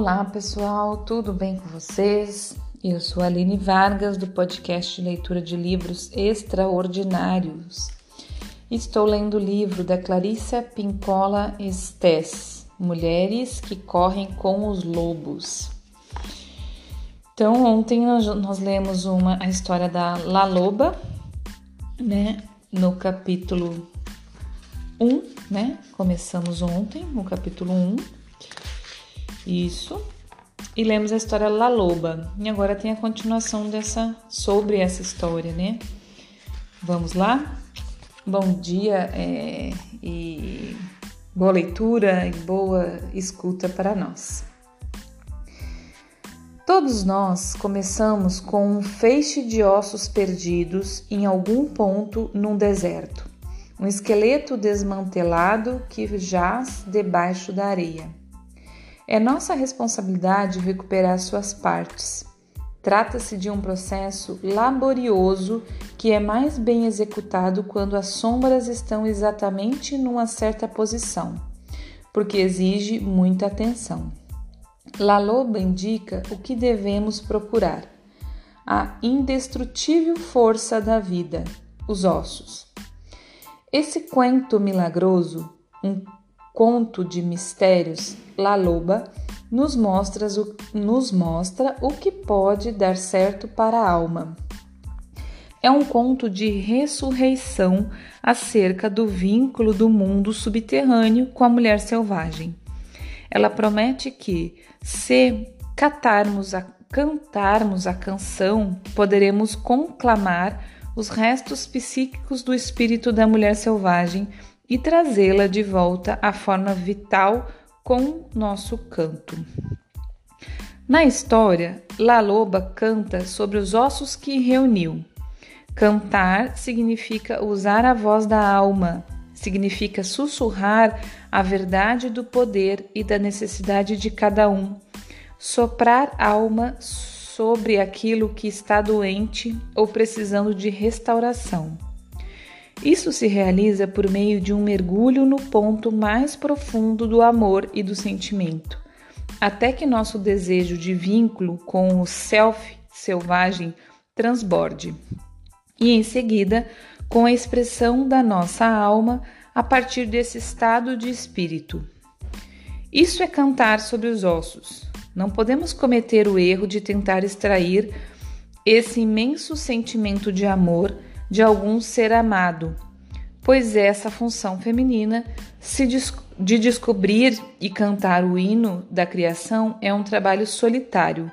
Olá pessoal, tudo bem com vocês? Eu sou Aline Vargas do podcast Leitura de Livros Extraordinários. Estou lendo o livro da Clarissa Pincola Estes, Mulheres que Correm com os Lobos. Então, ontem nós, nós lemos uma, a história da La Loba, né? No capítulo 1, né? Começamos ontem, no capítulo 1 isso. E lemos a história La Loba. E agora tem a continuação dessa sobre essa história, né? Vamos lá? Bom dia é, e boa leitura e boa escuta para nós. Todos nós começamos com um feixe de ossos perdidos em algum ponto num deserto, um esqueleto desmantelado que jaz debaixo da areia. É nossa responsabilidade recuperar suas partes. Trata-se de um processo laborioso que é mais bem executado quando as sombras estão exatamente numa certa posição, porque exige muita atenção. La Loba indica o que devemos procurar: a indestrutível força da vida, os ossos. Esse cuento milagroso, um conto de mistérios, La Loba, nos mostra, o, nos mostra o que pode dar certo para a alma. É um conto de ressurreição acerca do vínculo do mundo subterrâneo com a mulher selvagem. Ela promete que, se catarmos a, cantarmos a canção, poderemos conclamar os restos psíquicos do espírito da mulher selvagem e trazê-la de volta à forma vital com nosso canto. Na história, La Loba canta sobre os ossos que reuniu. Cantar significa usar a voz da alma, significa sussurrar a verdade do poder e da necessidade de cada um, soprar alma sobre aquilo que está doente ou precisando de restauração. Isso se realiza por meio de um mergulho no ponto mais profundo do amor e do sentimento, até que nosso desejo de vínculo com o self selvagem transborde. E em seguida, com a expressão da nossa alma a partir desse estado de espírito. Isso é cantar sobre os ossos. Não podemos cometer o erro de tentar extrair esse imenso sentimento de amor de algum ser amado, pois essa função feminina de descobrir e cantar o hino da criação é um trabalho solitário,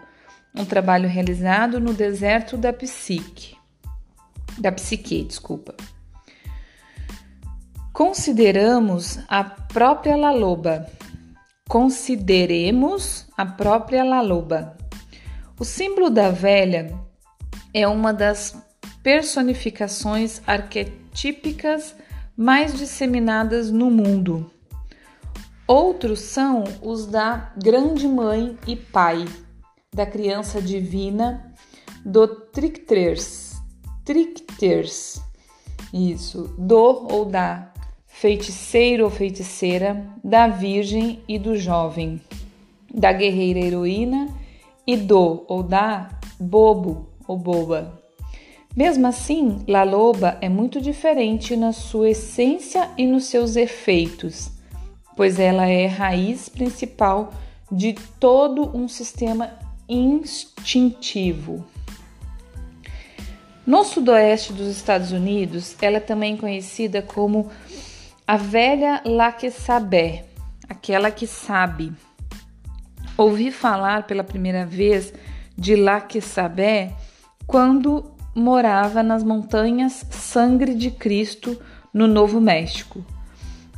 um trabalho realizado no deserto da psique, da psique, desculpa. Consideramos a própria Laloba. Consideremos a própria Laloba. O símbolo da velha é uma das personificações arquetípicas mais disseminadas no mundo. Outros são os da Grande Mãe e Pai, da criança divina, do Tricters, Tricters, isso, do ou da feiticeiro ou feiticeira, da virgem e do jovem, da guerreira heroína e do ou da bobo ou boba. Mesmo assim, La Loba é muito diferente na sua essência e nos seus efeitos, pois ela é raiz principal de todo um sistema instintivo. No sudoeste dos Estados Unidos, ela é também conhecida como a velha La que sabe, aquela que sabe. Ouvi falar pela primeira vez de La que sabe quando morava nas montanhas Sangre de Cristo, no Novo México,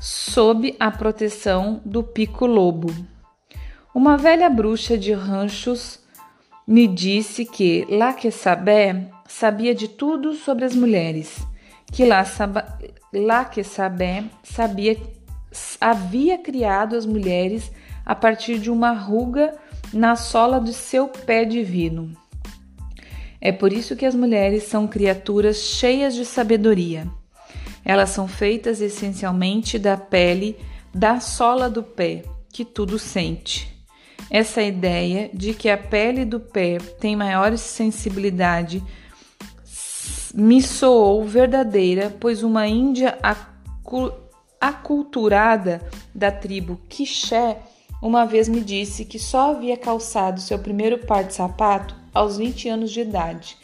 sob a proteção do Pico Lobo. Uma velha bruxa de ranchos me disse que La que Sabé sabia de tudo sobre as mulheres, que La, La que Sabé sabia, havia criado as mulheres a partir de uma ruga na sola do seu pé divino. É por isso que as mulheres são criaturas cheias de sabedoria. Elas são feitas essencialmente da pele da sola do pé, que tudo sente. Essa ideia de que a pele do pé tem maior sensibilidade me soou verdadeira, pois uma índia aculturada da tribo Quixé uma vez me disse que só havia calçado seu primeiro par de sapato aos 20 anos de idade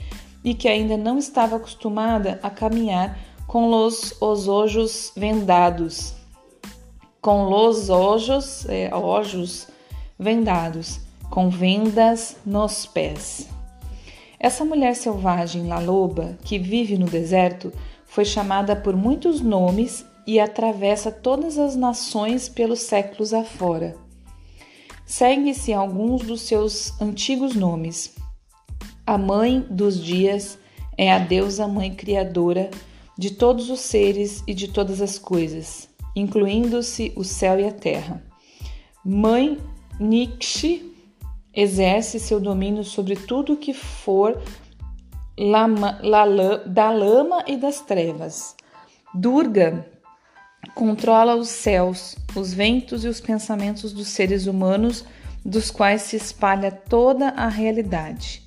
e que ainda não estava acostumada a caminhar com os, os ojos vendados, com os ojos, é, ojos vendados, com vendas nos pés. Essa mulher selvagem, La Loba, que vive no deserto, foi chamada por muitos nomes e atravessa todas as nações pelos séculos afora. Segue-se alguns dos seus antigos nomes. A mãe dos dias é a deusa mãe criadora de todos os seres e de todas as coisas, incluindo-se o céu e a terra. Mãe Nixi exerce seu domínio sobre tudo que for lama, lala, da lama e das trevas. Durga controla os céus, os ventos e os pensamentos dos seres humanos, dos quais se espalha toda a realidade.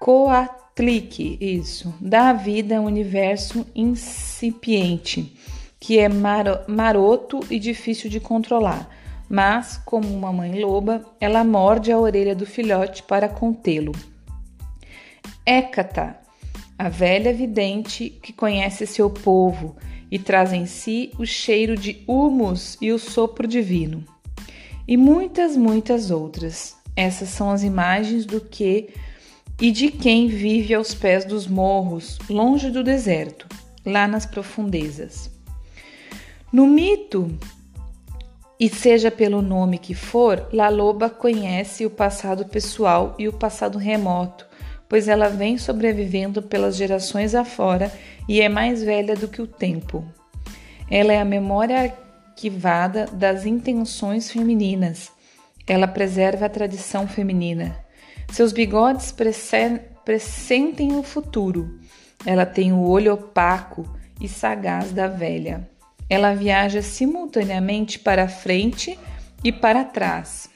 Coatlique, isso, dá vida ao universo incipiente, que é maroto e difícil de controlar, mas, como uma mãe loba, ela morde a orelha do filhote para contê-lo. Hécata, a velha vidente que conhece seu povo e traz em si o cheiro de humus e o sopro divino. E muitas, muitas outras. Essas são as imagens do que e de quem vive aos pés dos morros, longe do deserto, lá nas profundezas. No mito, e seja pelo nome que for, La Loba conhece o passado pessoal e o passado remoto, pois ela vem sobrevivendo pelas gerações afora e é mais velha do que o tempo. Ela é a memória arquivada das intenções femininas ela preserva a tradição feminina. Seus bigodes pressentem o futuro. Ela tem o olho opaco e sagaz da velha. Ela viaja simultaneamente para frente e para trás.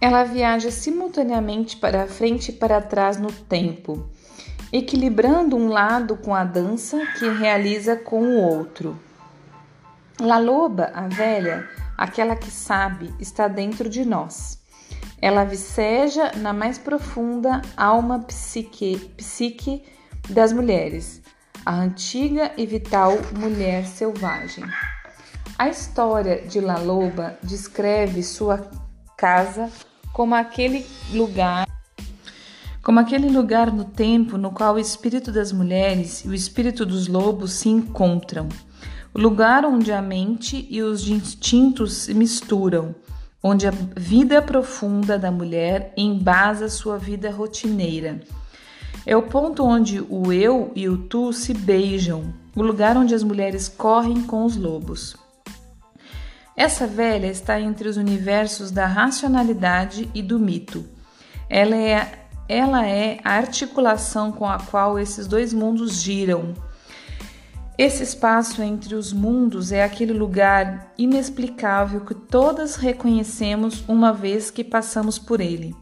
Ela viaja simultaneamente para frente e para trás no tempo, equilibrando um lado com a dança que realiza com o outro. La Loba, a velha, aquela que sabe, está dentro de nós. Ela viceja na mais profunda alma psique, psique das mulheres, a antiga e vital mulher selvagem. A história de La Loba descreve sua casa como aquele lugar como aquele lugar no tempo no qual o espírito das mulheres e o espírito dos lobos se encontram lugar onde a mente e os instintos se misturam, onde a vida profunda da mulher embasa sua vida rotineira. É o ponto onde o eu e o tu se beijam, o lugar onde as mulheres correm com os lobos. Essa velha está entre os universos da racionalidade e do mito. Ela é, ela é a articulação com a qual esses dois mundos giram esse espaço entre os mundos é aquele lugar inexplicável que todas reconhecemos uma vez que passamos por ele.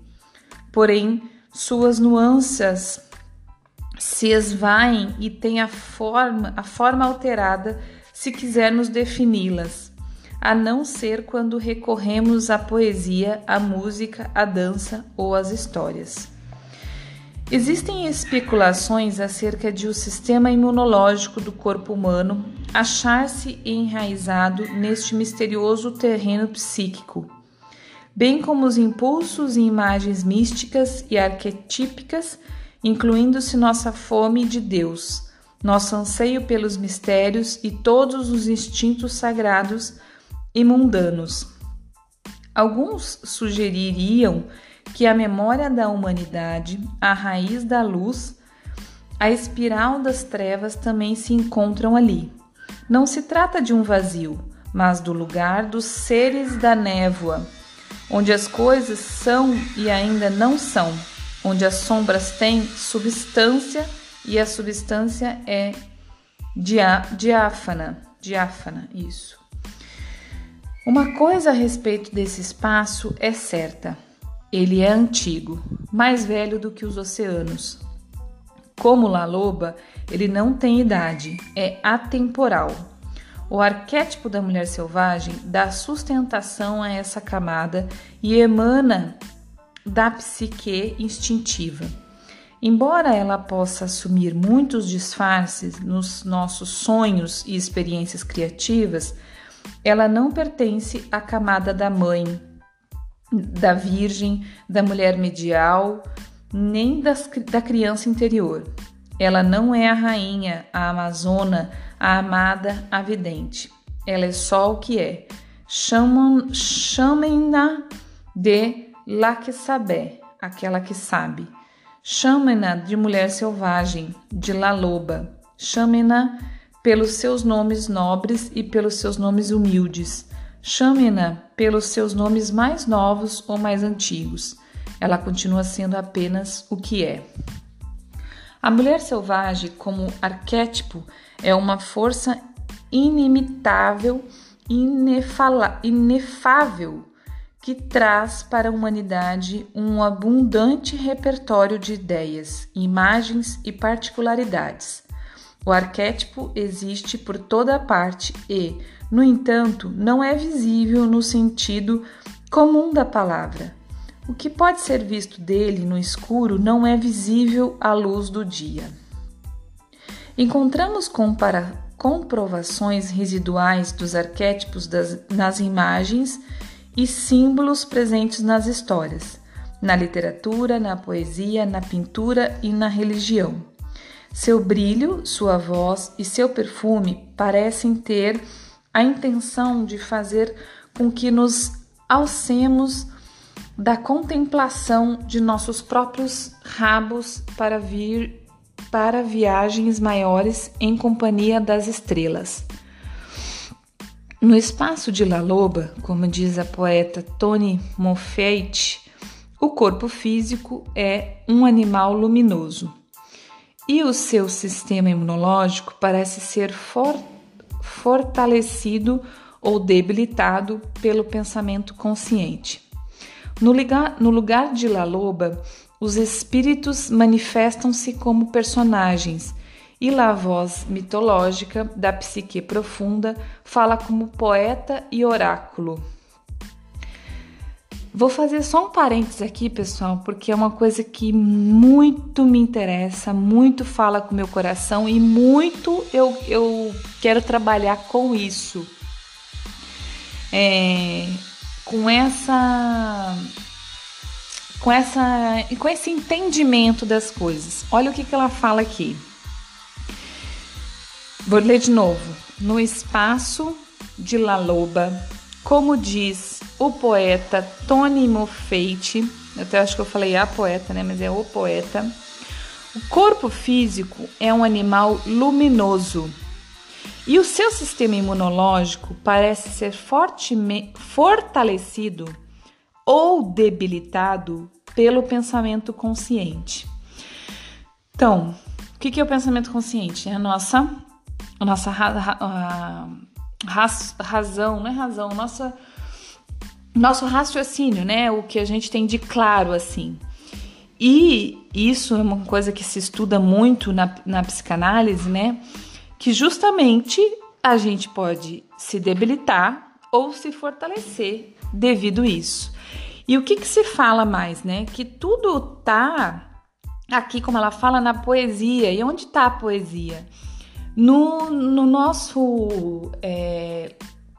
Porém, suas nuances se esvaem e têm a forma, a forma alterada se quisermos defini-las, a não ser quando recorremos à poesia, à música, à dança ou às histórias. Existem especulações acerca de o sistema imunológico do corpo humano achar-se enraizado neste misterioso terreno psíquico, bem como os impulsos e imagens místicas e arquetípicas, incluindo-se nossa fome de Deus, nosso anseio pelos mistérios e todos os instintos sagrados e mundanos. Alguns sugeririam que a memória da humanidade, a raiz da luz, a espiral das trevas também se encontram ali. Não se trata de um vazio, mas do lugar dos seres da névoa, onde as coisas são e ainda não são, onde as sombras têm substância e a substância é diáfana, diáfana, isso. Uma coisa a respeito desse espaço é certa: ele é antigo, mais velho do que os oceanos. Como La Loba, ele não tem idade, é atemporal. O arquétipo da mulher selvagem dá sustentação a essa camada e emana da psique instintiva. Embora ela possa assumir muitos disfarces nos nossos sonhos e experiências criativas, ela não pertence à camada da mãe, da virgem, da mulher medial, nem das, da criança interior. Ela não é a rainha, a amazona, a amada, a vidente. Ela é só o que é. Chamem-na de la que sabe, aquela que sabe. Chamem-na de mulher selvagem, de la loba. Chamem-na pelos seus nomes nobres e pelos seus nomes humildes. Chamem-na pelos seus nomes mais novos ou mais antigos. Ela continua sendo apenas o que é. A mulher selvagem, como arquétipo, é uma força inimitável, inefala, inefável que traz para a humanidade um abundante repertório de ideias, imagens e particularidades. O arquétipo existe por toda parte e, no entanto, não é visível no sentido comum da palavra. O que pode ser visto dele no escuro não é visível à luz do dia. Encontramos compara comprovações residuais dos arquétipos das, nas imagens e símbolos presentes nas histórias, na literatura, na poesia, na pintura e na religião. Seu brilho, sua voz e seu perfume parecem ter a intenção de fazer com que nos alcemos da contemplação de nossos próprios rabos para vir para viagens maiores em companhia das estrelas. No espaço de La Loba, como diz a poeta Toni Moffett, o corpo físico é um animal luminoso e o seu sistema imunológico parece ser for fortalecido ou debilitado pelo pensamento consciente. No lugar, no lugar de La Loba, os espíritos manifestam-se como personagens e lá a voz mitológica da psique profunda fala como poeta e oráculo. Vou fazer só um parênteses aqui, pessoal, porque é uma coisa que muito me interessa, muito fala com meu coração e muito eu, eu quero trabalhar com isso. É, com essa com essa com esse entendimento das coisas. Olha o que, que ela fala aqui. Vou ler de novo. No espaço de La Loba, como diz o poeta Tony Moffett, eu até acho que eu falei a poeta, né? Mas é o poeta. O corpo físico é um animal luminoso e o seu sistema imunológico parece ser fortemente fortalecido ou debilitado pelo pensamento consciente. Então, o que é o pensamento consciente? É a nossa a nossa ra, ra, razão, não é razão, nossa, nosso raciocínio, né? O que a gente tem de claro assim. E isso é uma coisa que se estuda muito na, na psicanálise, né? Que justamente a gente pode se debilitar ou se fortalecer devido a isso. E o que, que se fala mais, né? Que tudo tá aqui, como ela fala, na poesia. E onde tá a poesia? No, no nosso é,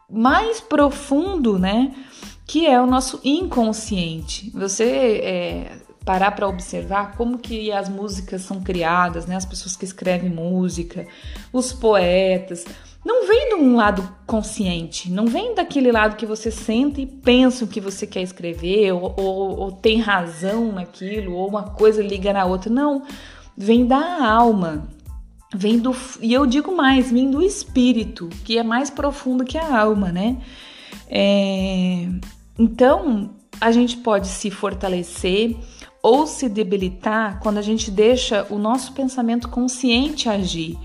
mais profundo, né? Que é o nosso inconsciente. Você é, parar para observar como que as músicas são criadas, né? As pessoas que escrevem música, os poetas, não vem de um lado consciente, não vem daquele lado que você senta e pensa o que você quer escrever, ou, ou, ou tem razão naquilo, ou uma coisa liga na outra. Não, vem da alma, vem do e eu digo mais, vem do espírito, que é mais profundo que a alma, né? É, então a gente pode se fortalecer ou se debilitar quando a gente deixa o nosso pensamento consciente agir.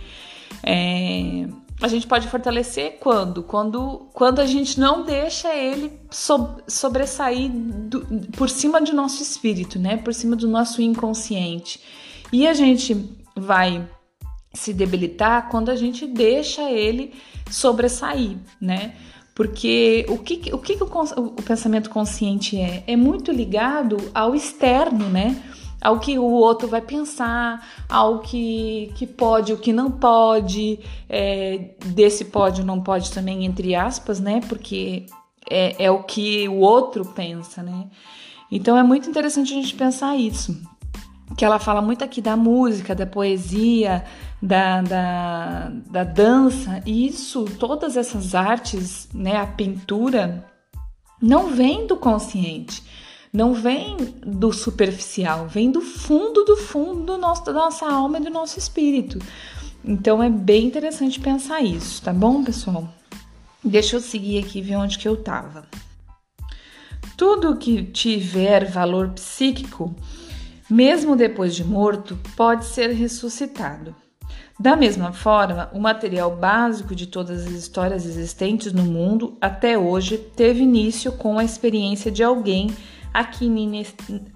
É, a gente pode fortalecer quando? Quando, quando a gente não deixa ele so, sobressair do, por cima do nosso espírito, né? Por cima do nosso inconsciente. E a gente vai se debilitar quando a gente deixa ele sobressair, né? Porque o que, o, que o, o pensamento consciente é? É muito ligado ao externo, né? ao que o outro vai pensar, ao que, que pode, o que não pode, é, desse pode ou não pode também, entre aspas, né? Porque é, é o que o outro pensa, né? Então é muito interessante a gente pensar isso. Que ela fala muito aqui da música, da poesia, da, da, da dança, e isso, todas essas artes, né, a pintura, não vem do consciente não vem do superficial, vem do fundo do fundo do nosso, da nossa alma e do nosso espírito. Então é bem interessante pensar isso, tá bom, pessoal? Deixa eu seguir aqui ver onde que eu tava. Tudo que tiver valor psíquico, mesmo depois de morto, pode ser ressuscitado. Da mesma forma, o material básico de todas as histórias existentes no mundo até hoje teve início com a experiência de alguém aqui,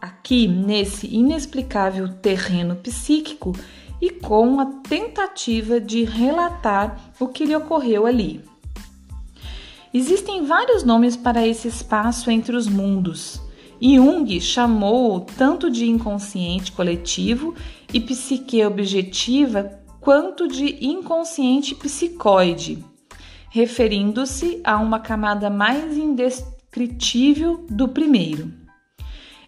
aqui nesse inexplicável terreno psíquico e com a tentativa de relatar o que lhe ocorreu ali. Existem vários nomes para esse espaço entre os mundos. Jung chamou tanto de inconsciente coletivo e psique objetiva quanto de inconsciente psicoide, referindo-se a uma camada mais indescritível do primeiro.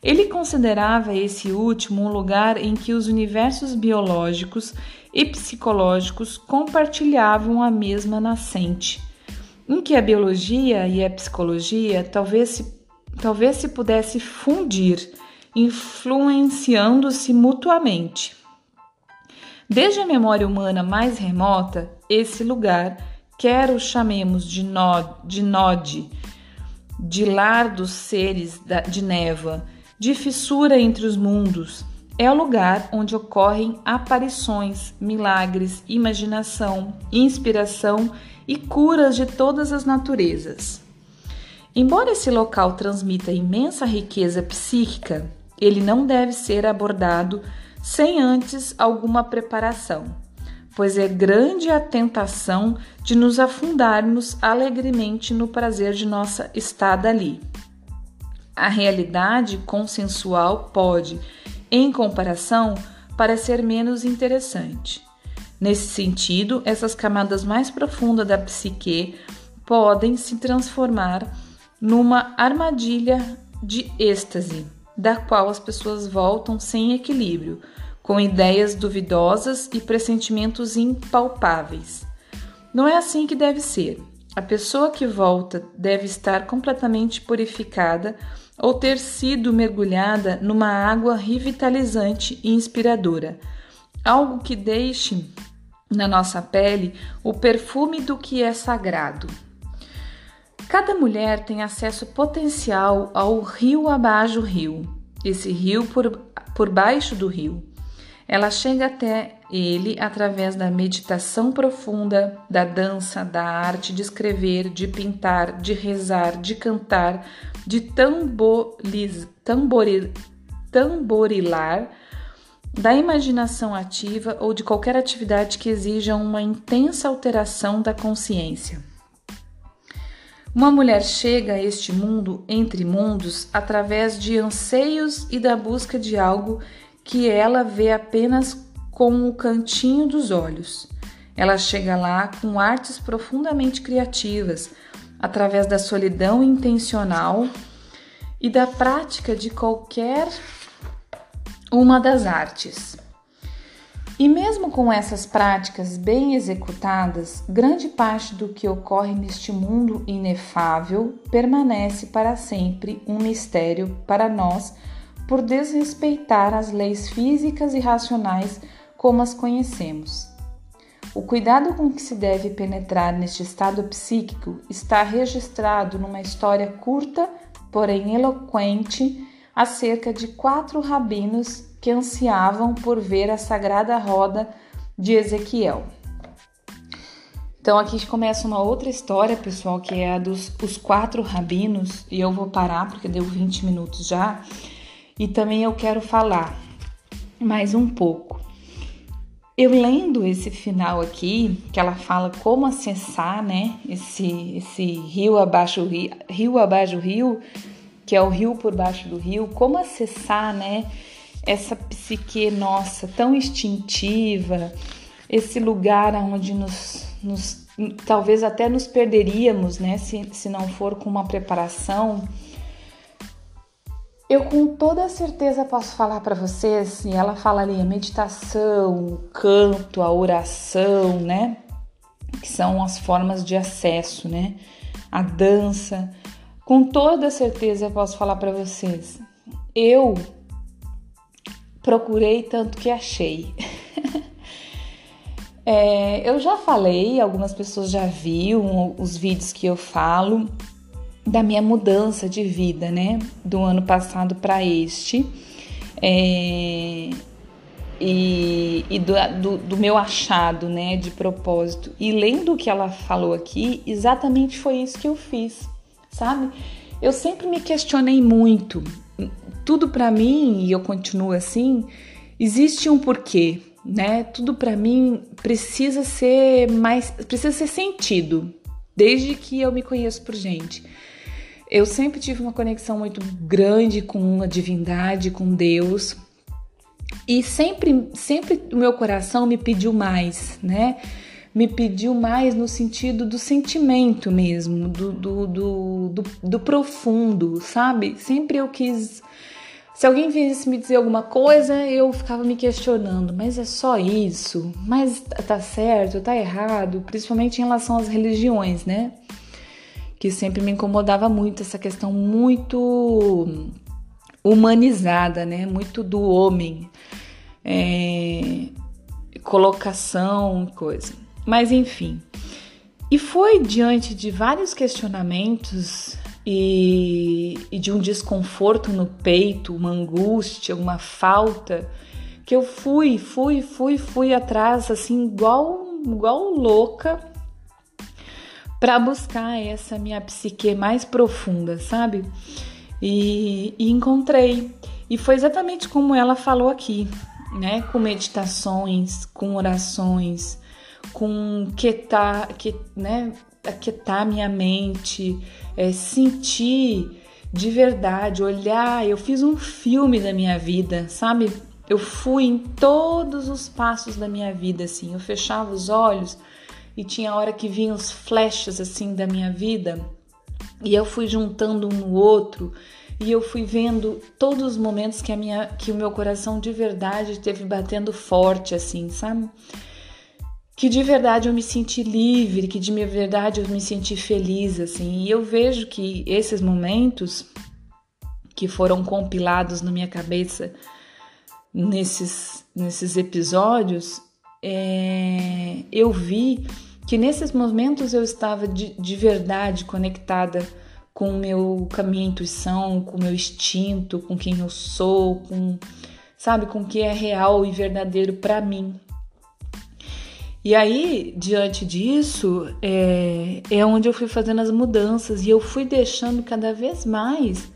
Ele considerava esse último um lugar em que os universos biológicos e psicológicos compartilhavam a mesma nascente, em que a biologia e a psicologia talvez se, talvez se pudesse fundir, influenciando-se mutuamente. Desde a memória humana mais remota, esse lugar, quer o chamemos de, nod, de node, de lar dos seres de névoa, de fissura entre os mundos. É o lugar onde ocorrem aparições, milagres, imaginação, inspiração e curas de todas as naturezas. Embora esse local transmita imensa riqueza psíquica, ele não deve ser abordado sem antes alguma preparação, pois é grande a tentação de nos afundarmos alegremente no prazer de nossa estada ali a realidade consensual pode, em comparação, parecer menos interessante. Nesse sentido, essas camadas mais profundas da psique podem se transformar numa armadilha de êxtase, da qual as pessoas voltam sem equilíbrio, com ideias duvidosas e pressentimentos impalpáveis. Não é assim que deve ser. A pessoa que volta deve estar completamente purificada ou ter sido mergulhada numa água revitalizante e inspiradora, algo que deixe na nossa pele o perfume do que é sagrado. Cada mulher tem acesso potencial ao rio abaixo rio, esse rio por, por baixo do rio. Ela chega até ele através da meditação profunda, da dança, da arte de escrever, de pintar, de rezar, de cantar, de tamboril, tamborilar, da imaginação ativa ou de qualquer atividade que exija uma intensa alteração da consciência. Uma mulher chega a este mundo entre mundos através de anseios e da busca de algo que ela vê apenas com o cantinho dos olhos. Ela chega lá com artes profundamente criativas, através da solidão intencional e da prática de qualquer uma das artes. E mesmo com essas práticas bem executadas, grande parte do que ocorre neste mundo inefável permanece para sempre um mistério para nós por desrespeitar as leis físicas e racionais como as conhecemos. O cuidado com que se deve penetrar neste estado psíquico está registrado numa história curta, porém eloquente, acerca de quatro rabinos que ansiavam por ver a sagrada roda de Ezequiel. Então aqui começa uma outra história, pessoal, que é a dos os quatro rabinos, e eu vou parar porque deu 20 minutos já. E também eu quero falar mais um pouco. Eu lendo esse final aqui, que ela fala como acessar, né, esse esse rio abaixo rio, rio abaixo rio, que é o rio por baixo do rio, como acessar, né, essa psique nossa tão instintiva, esse lugar onde nos, nos talvez até nos perderíamos, né, se, se não for com uma preparação eu com toda certeza posso falar para vocês, e ela fala ali a meditação, o canto, a oração, né? Que são as formas de acesso, né? A dança. Com toda certeza posso falar para vocês. Eu procurei tanto que achei. é, eu já falei, algumas pessoas já viram os vídeos que eu falo da minha mudança de vida, né? Do ano passado para este. É, e, e do, do, do, meu achado, né, de propósito. E lendo o que ela falou aqui, exatamente foi isso que eu fiz, sabe? Eu sempre me questionei muito. Tudo para mim, e eu continuo assim, existe um porquê, né? Tudo para mim precisa ser mais, precisa ser sentido, desde que eu me conheço por gente. Eu sempre tive uma conexão muito grande com a divindade, com Deus. E sempre, sempre o meu coração me pediu mais, né? Me pediu mais no sentido do sentimento mesmo, do, do, do, do, do profundo, sabe? Sempre eu quis. Se alguém viesse me dizer alguma coisa, eu ficava me questionando, mas é só isso? Mas tá certo, tá errado? Principalmente em relação às religiões, né? que sempre me incomodava muito essa questão muito humanizada, né? Muito do homem, é, colocação, coisa. Mas enfim. E foi diante de vários questionamentos e, e, de um desconforto no peito, uma angústia, uma falta, que eu fui, fui, fui, fui atrás, assim, igual, igual louca, para buscar essa minha psique mais profunda, sabe? E, e, encontrei. E foi exatamente como ela falou aqui, né? Com meditações, com orações, com quietar, que, né? Aquietar minha mente, é, sentir de verdade, olhar. Eu fiz um filme da minha vida, sabe? Eu fui em todos os passos da minha vida, assim. Eu fechava os olhos e tinha hora que vinham os flashes assim da minha vida e eu fui juntando um no outro e eu fui vendo todos os momentos que a minha que o meu coração de verdade esteve batendo forte assim, sabe? Que de verdade eu me senti livre, que de verdade eu me senti feliz assim. E eu vejo que esses momentos que foram compilados na minha cabeça nesses nesses episódios, é, eu vi que nesses momentos eu estava de, de verdade conectada com o meu com a minha intuição, com o meu instinto, com quem eu sou, com sabe, com o que é real e verdadeiro para mim. E aí, diante disso, é, é onde eu fui fazendo as mudanças e eu fui deixando cada vez mais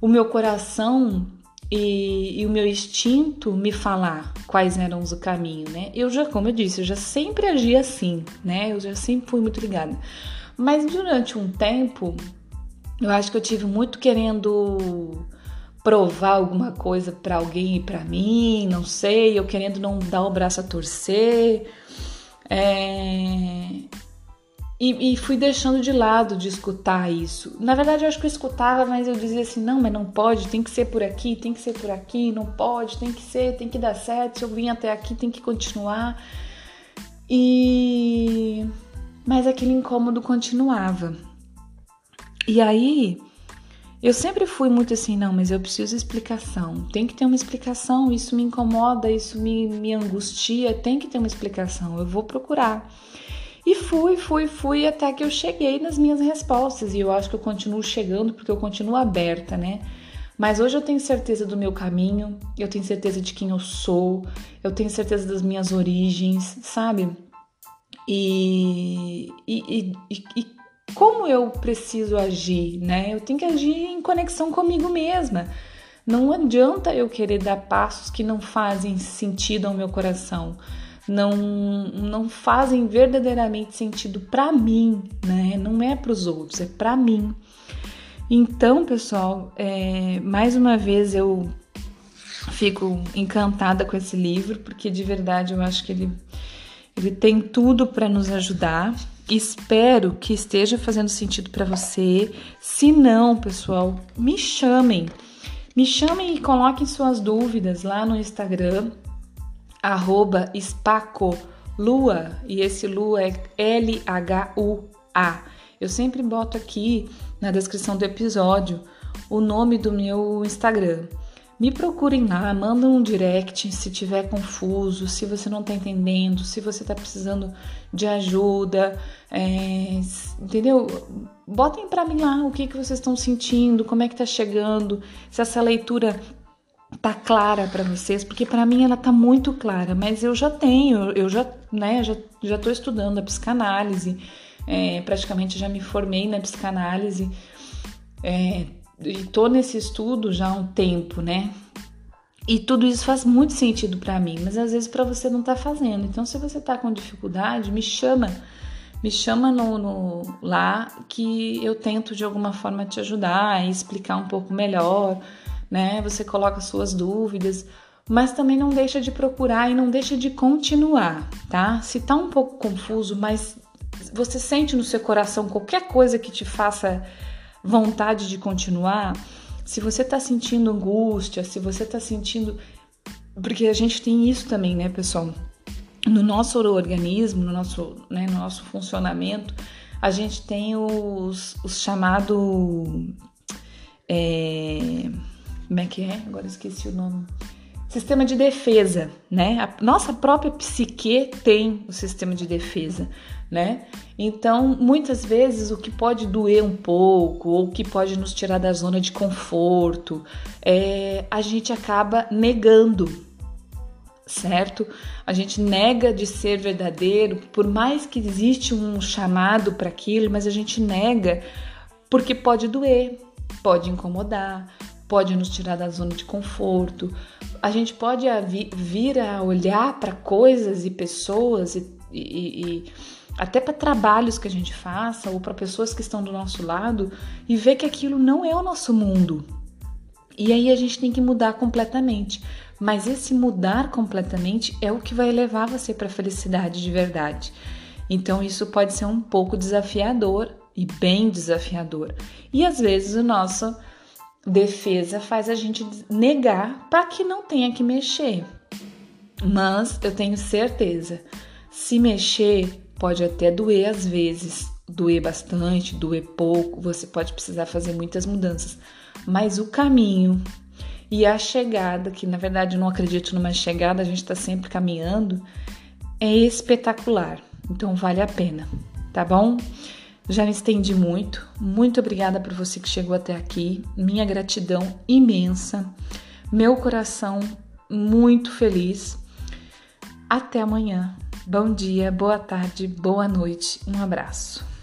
o meu coração e, e, o meu instinto me falar quais eram os caminhos, né? Eu já, como eu disse, eu já sempre agi assim, né? Eu já sempre fui muito ligada. Mas durante um tempo, eu acho que eu tive muito querendo provar alguma coisa para alguém e para mim, não sei, eu querendo não dar o braço a torcer. É... E, e, fui deixando de lado de escutar isso. Na verdade, eu acho que eu escutava, mas eu dizia assim: não, mas não pode, tem que ser por aqui, tem que ser por aqui, não pode, tem que ser, tem que dar certo. Se eu vim até aqui, tem que continuar. E. Mas aquele incômodo continuava. E aí, eu sempre fui muito assim: não, mas eu preciso explicação, tem que ter uma explicação. Isso me incomoda, isso me, me angustia, tem que ter uma explicação, eu vou procurar. E fui, fui, fui até que eu cheguei nas minhas respostas. E eu acho que eu continuo chegando porque eu continuo aberta, né? Mas hoje eu tenho certeza do meu caminho, eu tenho certeza de quem eu sou, eu tenho certeza das minhas origens, sabe? E, e, e, e, como eu preciso agir, né? Eu tenho que agir em conexão comigo mesma. Não adianta eu querer dar passos que não fazem sentido ao meu coração, não, não fazem verdadeiramente sentido para mim, né? Não é para os outros, é para mim. Então, pessoal, é, mais uma vez eu fico encantada com esse livro, porque de verdade eu acho que ele, ele tem tudo para nos ajudar. Espero que esteja fazendo sentido para você. Se não, pessoal, me chamem. Me chamem e coloquem suas dúvidas lá no Instagram, arroba e esse Lua é L-H-U-A. Eu sempre boto aqui na descrição do episódio o nome do meu Instagram. Me procurem lá, mandem um direct se tiver confuso, se você não está entendendo, se você está precisando de ajuda, é, entendeu? Botem para mim lá o que, que vocês estão sentindo, como é que está chegando, se essa leitura tá clara para vocês, porque para mim ela tá muito clara, mas eu já tenho, eu já, né, já, já tô estudando a psicanálise, é, praticamente já me formei na psicanálise, é, e tô nesse estudo já há um tempo, né? E tudo isso faz muito sentido para mim, mas às vezes para você não tá fazendo. Então, se você tá com dificuldade, me chama, me chama no, no, lá que eu tento de alguma forma te ajudar e explicar um pouco melhor, né? Você coloca suas dúvidas, mas também não deixa de procurar e não deixa de continuar, tá? Se tá um pouco confuso, mas você sente no seu coração qualquer coisa que te faça vontade de continuar, se você está sentindo angústia, se você está sentindo. Porque a gente tem isso também, né, pessoal? No nosso organismo, no nosso, né, no nosso funcionamento, a gente tem os, os chamados. É, como é que é? Agora esqueci o nome. Sistema de defesa, né? A nossa própria psique tem o sistema de defesa né? Então, muitas vezes o que pode doer um pouco ou o que pode nos tirar da zona de conforto, é, a gente acaba negando, certo? A gente nega de ser verdadeiro, por mais que existe um chamado para aquilo, mas a gente nega porque pode doer, pode incomodar, pode nos tirar da zona de conforto. A gente pode vir a olhar para coisas e pessoas e, e, e até para trabalhos que a gente faça ou para pessoas que estão do nosso lado e ver que aquilo não é o nosso mundo. E aí a gente tem que mudar completamente. Mas esse mudar completamente é o que vai levar você para a felicidade de verdade. Então isso pode ser um pouco desafiador e bem desafiador. E às vezes o nosso defesa faz a gente negar para que não tenha que mexer. Mas eu tenho certeza, se mexer Pode até doer às vezes, doer bastante, doer pouco, você pode precisar fazer muitas mudanças, mas o caminho e a chegada, que na verdade eu não acredito numa chegada, a gente está sempre caminhando, é espetacular. Então vale a pena, tá bom? Já me estendi muito. Muito obrigada por você que chegou até aqui. Minha gratidão imensa. Meu coração muito feliz. Até amanhã. Bom dia, boa tarde, boa noite. Um abraço.